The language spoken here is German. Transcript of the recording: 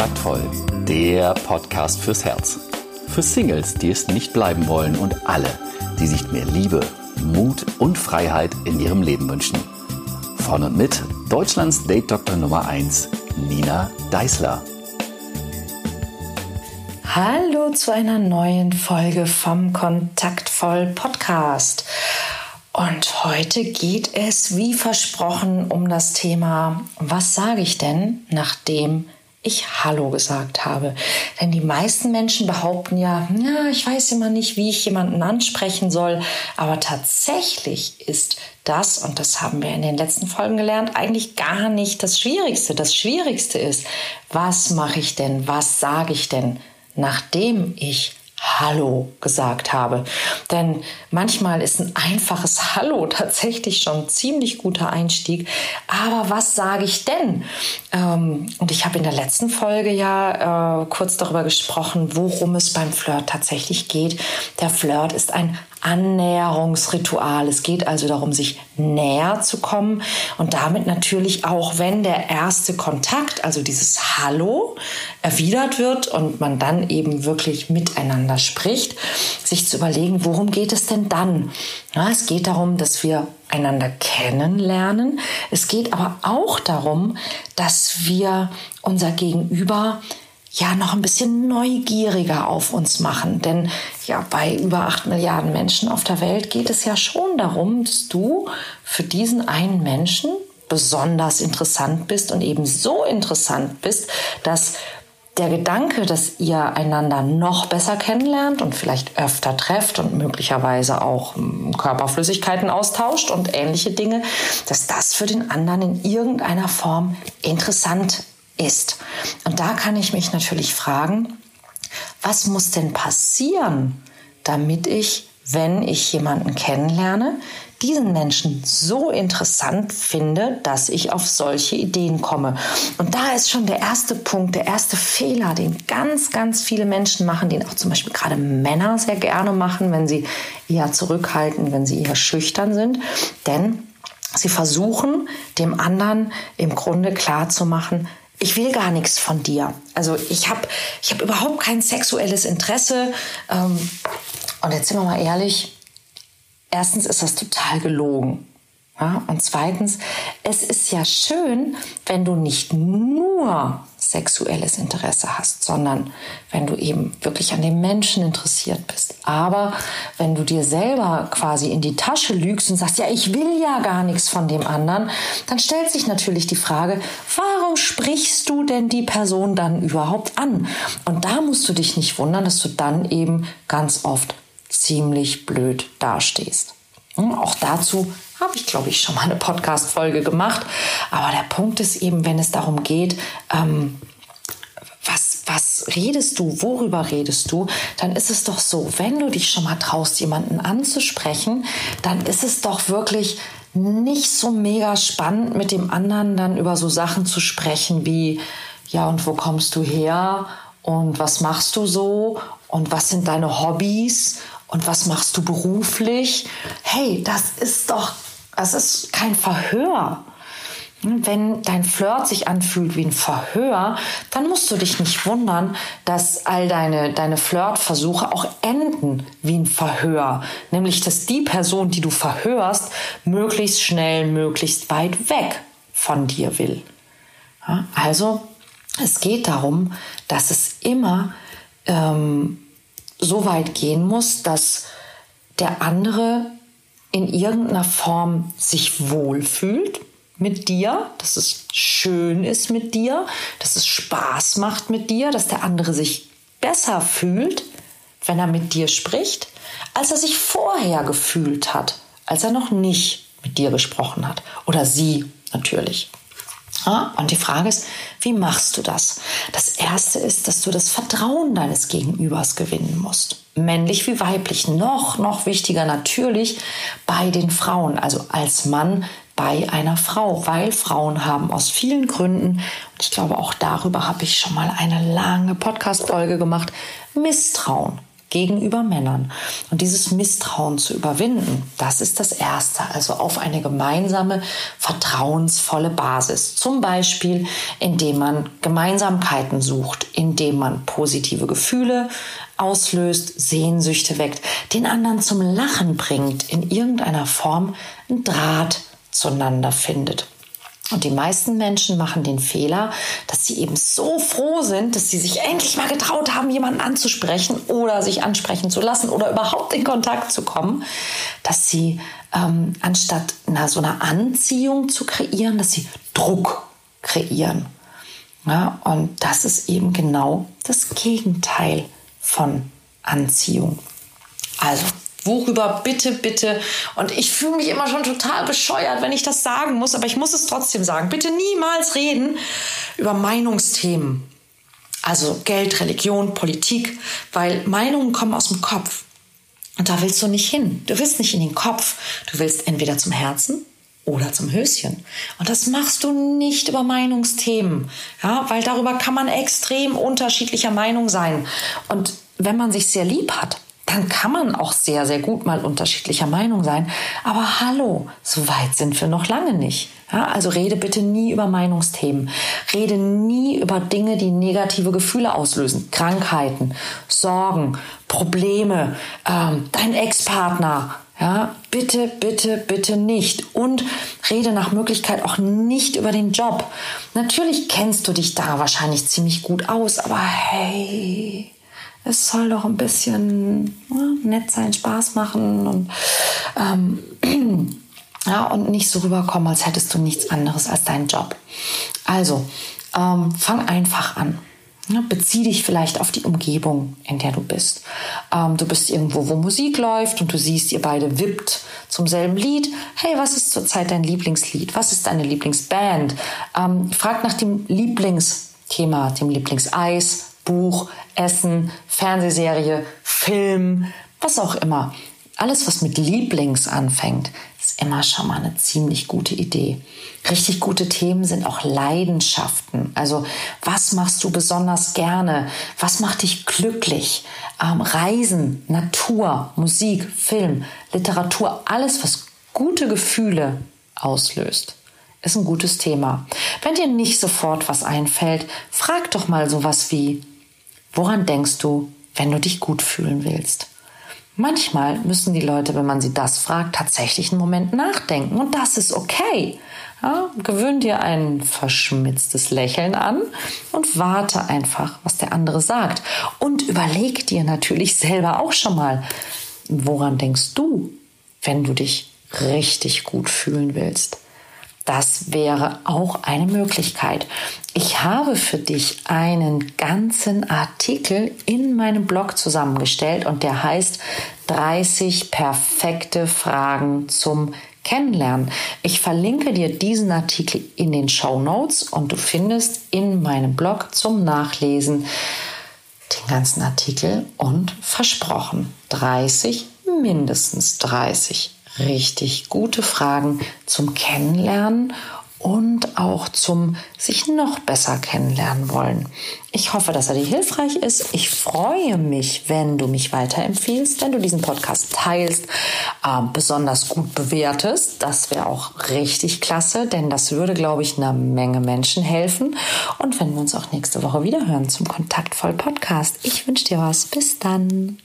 Kontaktvoll, der Podcast fürs Herz. Für Singles, die es nicht bleiben wollen und alle, die sich mehr Liebe, Mut und Freiheit in ihrem Leben wünschen. Von und mit Deutschlands Date-Doktor Nummer 1, Nina Deißler. Hallo zu einer neuen Folge vom Kontaktvoll Podcast. Und heute geht es, wie versprochen, um das Thema, was sage ich denn, nachdem ich Hallo gesagt habe. Denn die meisten Menschen behaupten ja, ja, ich weiß immer nicht, wie ich jemanden ansprechen soll. Aber tatsächlich ist das, und das haben wir in den letzten Folgen gelernt, eigentlich gar nicht das Schwierigste. Das Schwierigste ist, was mache ich denn, was sage ich denn, nachdem ich Hallo gesagt habe. Denn manchmal ist ein einfaches Hallo tatsächlich schon ein ziemlich guter Einstieg. Aber was sage ich denn? Ähm, und ich habe in der letzten Folge ja äh, kurz darüber gesprochen, worum es beim Flirt tatsächlich geht. Der Flirt ist ein Annäherungsritual. Es geht also darum, sich näher zu kommen und damit natürlich auch, wenn der erste Kontakt, also dieses Hallo, erwidert wird und man dann eben wirklich miteinander spricht, sich zu überlegen, worum geht es denn dann? Ja, es geht darum, dass wir einander kennenlernen. Es geht aber auch darum, dass wir unser Gegenüber ja noch ein bisschen neugieriger auf uns machen. Denn ja, bei über acht Milliarden Menschen auf der Welt geht es ja schon darum, dass du für diesen einen Menschen besonders interessant bist und eben so interessant bist, dass der Gedanke, dass ihr einander noch besser kennenlernt und vielleicht öfter trefft und möglicherweise auch hm, Körperflüssigkeiten austauscht und ähnliche Dinge, dass das für den anderen in irgendeiner Form interessant ist. Und da kann ich mich natürlich fragen, was muss denn passieren, damit ich, wenn ich jemanden kennenlerne, diesen Menschen so interessant finde, dass ich auf solche Ideen komme. Und da ist schon der erste Punkt, der erste Fehler, den ganz, ganz viele Menschen machen, den auch zum Beispiel gerade Männer sehr gerne machen, wenn sie eher zurückhalten, wenn sie eher schüchtern sind. Denn sie versuchen, dem anderen im Grunde klarzumachen, ich will gar nichts von dir. Also ich habe ich hab überhaupt kein sexuelles Interesse. Ähm, und jetzt sind wir mal ehrlich, erstens ist das total gelogen. Und zweitens, es ist ja schön, wenn du nicht nur sexuelles Interesse hast, sondern wenn du eben wirklich an dem Menschen interessiert bist. Aber wenn du dir selber quasi in die Tasche lügst und sagst, ja, ich will ja gar nichts von dem anderen, dann stellt sich natürlich die Frage, warum sprichst du denn die Person dann überhaupt an? Und da musst du dich nicht wundern, dass du dann eben ganz oft ziemlich blöd dastehst. Hm, auch dazu habe ich, glaube ich, schon mal eine Podcast-Folge gemacht. Aber der Punkt ist eben, wenn es darum geht, ähm, was, was redest du, worüber redest du, dann ist es doch so, wenn du dich schon mal traust, jemanden anzusprechen, dann ist es doch wirklich nicht so mega spannend, mit dem anderen dann über so Sachen zu sprechen wie, ja, und wo kommst du her? Und was machst du so? Und was sind deine Hobbys? Und was machst du beruflich? Hey, das ist doch das ist kein Verhör. Wenn dein Flirt sich anfühlt wie ein Verhör, dann musst du dich nicht wundern, dass all deine, deine Flirtversuche auch enden wie ein Verhör. Nämlich, dass die Person, die du verhörst, möglichst schnell, möglichst weit weg von dir will. Ja, also, es geht darum, dass es immer ähm, so weit gehen muss, dass der andere in irgendeiner Form sich wohlfühlt mit dir, dass es schön ist mit dir, dass es Spaß macht mit dir, dass der andere sich besser fühlt, wenn er mit dir spricht, als er sich vorher gefühlt hat, als er noch nicht mit dir gesprochen hat. Oder sie natürlich. Und die Frage ist, wie machst du das? Das Erste ist, dass du das Vertrauen deines Gegenübers gewinnen musst. Männlich wie weiblich. Noch, noch wichtiger natürlich bei den Frauen, also als Mann bei einer Frau, weil Frauen haben aus vielen Gründen, und ich glaube auch darüber habe ich schon mal eine lange Podcast-Folge gemacht, Misstrauen gegenüber Männern. Und dieses Misstrauen zu überwinden, das ist das Erste. Also auf eine gemeinsame, vertrauensvolle Basis. Zum Beispiel, indem man Gemeinsamkeiten sucht, indem man positive Gefühle auslöst, Sehnsüchte weckt, den anderen zum Lachen bringt, in irgendeiner Form einen Draht zueinander findet. Und die meisten Menschen machen den Fehler, dass sie eben so froh sind, dass sie sich endlich mal getraut haben, jemanden anzusprechen oder sich ansprechen zu lassen oder überhaupt in Kontakt zu kommen, dass sie ähm, anstatt na, so einer Anziehung zu kreieren, dass sie Druck kreieren. Ja, und das ist eben genau das Gegenteil von Anziehung. Also Worüber bitte, bitte. Und ich fühle mich immer schon total bescheuert, wenn ich das sagen muss, aber ich muss es trotzdem sagen. Bitte niemals reden über Meinungsthemen. Also Geld, Religion, Politik, weil Meinungen kommen aus dem Kopf. Und da willst du nicht hin. Du willst nicht in den Kopf. Du willst entweder zum Herzen oder zum Höschen. Und das machst du nicht über Meinungsthemen, ja, weil darüber kann man extrem unterschiedlicher Meinung sein. Und wenn man sich sehr lieb hat, dann kann man auch sehr, sehr gut mal unterschiedlicher Meinung sein. Aber hallo, so weit sind wir noch lange nicht. Ja, also rede bitte nie über Meinungsthemen. Rede nie über Dinge, die negative Gefühle auslösen. Krankheiten, Sorgen, Probleme, ähm, dein Ex-Partner. Ja, bitte, bitte, bitte nicht. Und rede nach Möglichkeit auch nicht über den Job. Natürlich kennst du dich da wahrscheinlich ziemlich gut aus, aber hey, es soll doch ein bisschen ja, nett sein, Spaß machen und, ähm, ja, und nicht so rüberkommen, als hättest du nichts anderes als deinen Job. Also, ähm, fang einfach an. Ja, bezieh dich vielleicht auf die Umgebung, in der du bist. Ähm, du bist irgendwo, wo Musik läuft und du siehst, ihr beide wippt zum selben Lied. Hey, was ist zurzeit dein Lieblingslied? Was ist deine Lieblingsband? Ähm, frag nach dem Lieblingsthema, dem Lieblingseis, Buch, Essen, Fernsehserie, Film, was auch immer. Alles, was mit Lieblings anfängt, ist immer schon mal eine ziemlich gute Idee. Richtig gute Themen sind auch Leidenschaften. Also was machst du besonders gerne? Was macht dich glücklich? Ähm, Reisen, Natur, Musik, Film, Literatur, alles, was gute Gefühle auslöst ist ein gutes Thema. Wenn dir nicht sofort was einfällt, frag doch mal sowas wie, Woran denkst du, wenn du dich gut fühlen willst? Manchmal müssen die Leute, wenn man sie das fragt, tatsächlich einen Moment nachdenken und das ist okay. Ja, gewöhn dir ein verschmitztes Lächeln an und warte einfach, was der andere sagt. Und überleg dir natürlich selber auch schon mal, woran denkst du, wenn du dich richtig gut fühlen willst? Das wäre auch eine Möglichkeit. Ich habe für dich einen ganzen Artikel in meinem Blog zusammengestellt und der heißt 30 perfekte Fragen zum Kennenlernen. Ich verlinke dir diesen Artikel in den Show Notes und du findest in meinem Blog zum Nachlesen den ganzen Artikel und versprochen 30, mindestens 30 richtig gute Fragen zum Kennenlernen und auch zum sich noch besser kennenlernen wollen. Ich hoffe, dass er dir hilfreich ist. Ich freue mich, wenn du mich weiterempfiehlst, wenn du diesen Podcast teilst, äh, besonders gut bewertest. Das wäre auch richtig klasse, denn das würde, glaube ich, einer Menge Menschen helfen. Und wenn wir uns auch nächste Woche wieder hören zum Kontaktvoll Podcast. Ich wünsche dir was. Bis dann.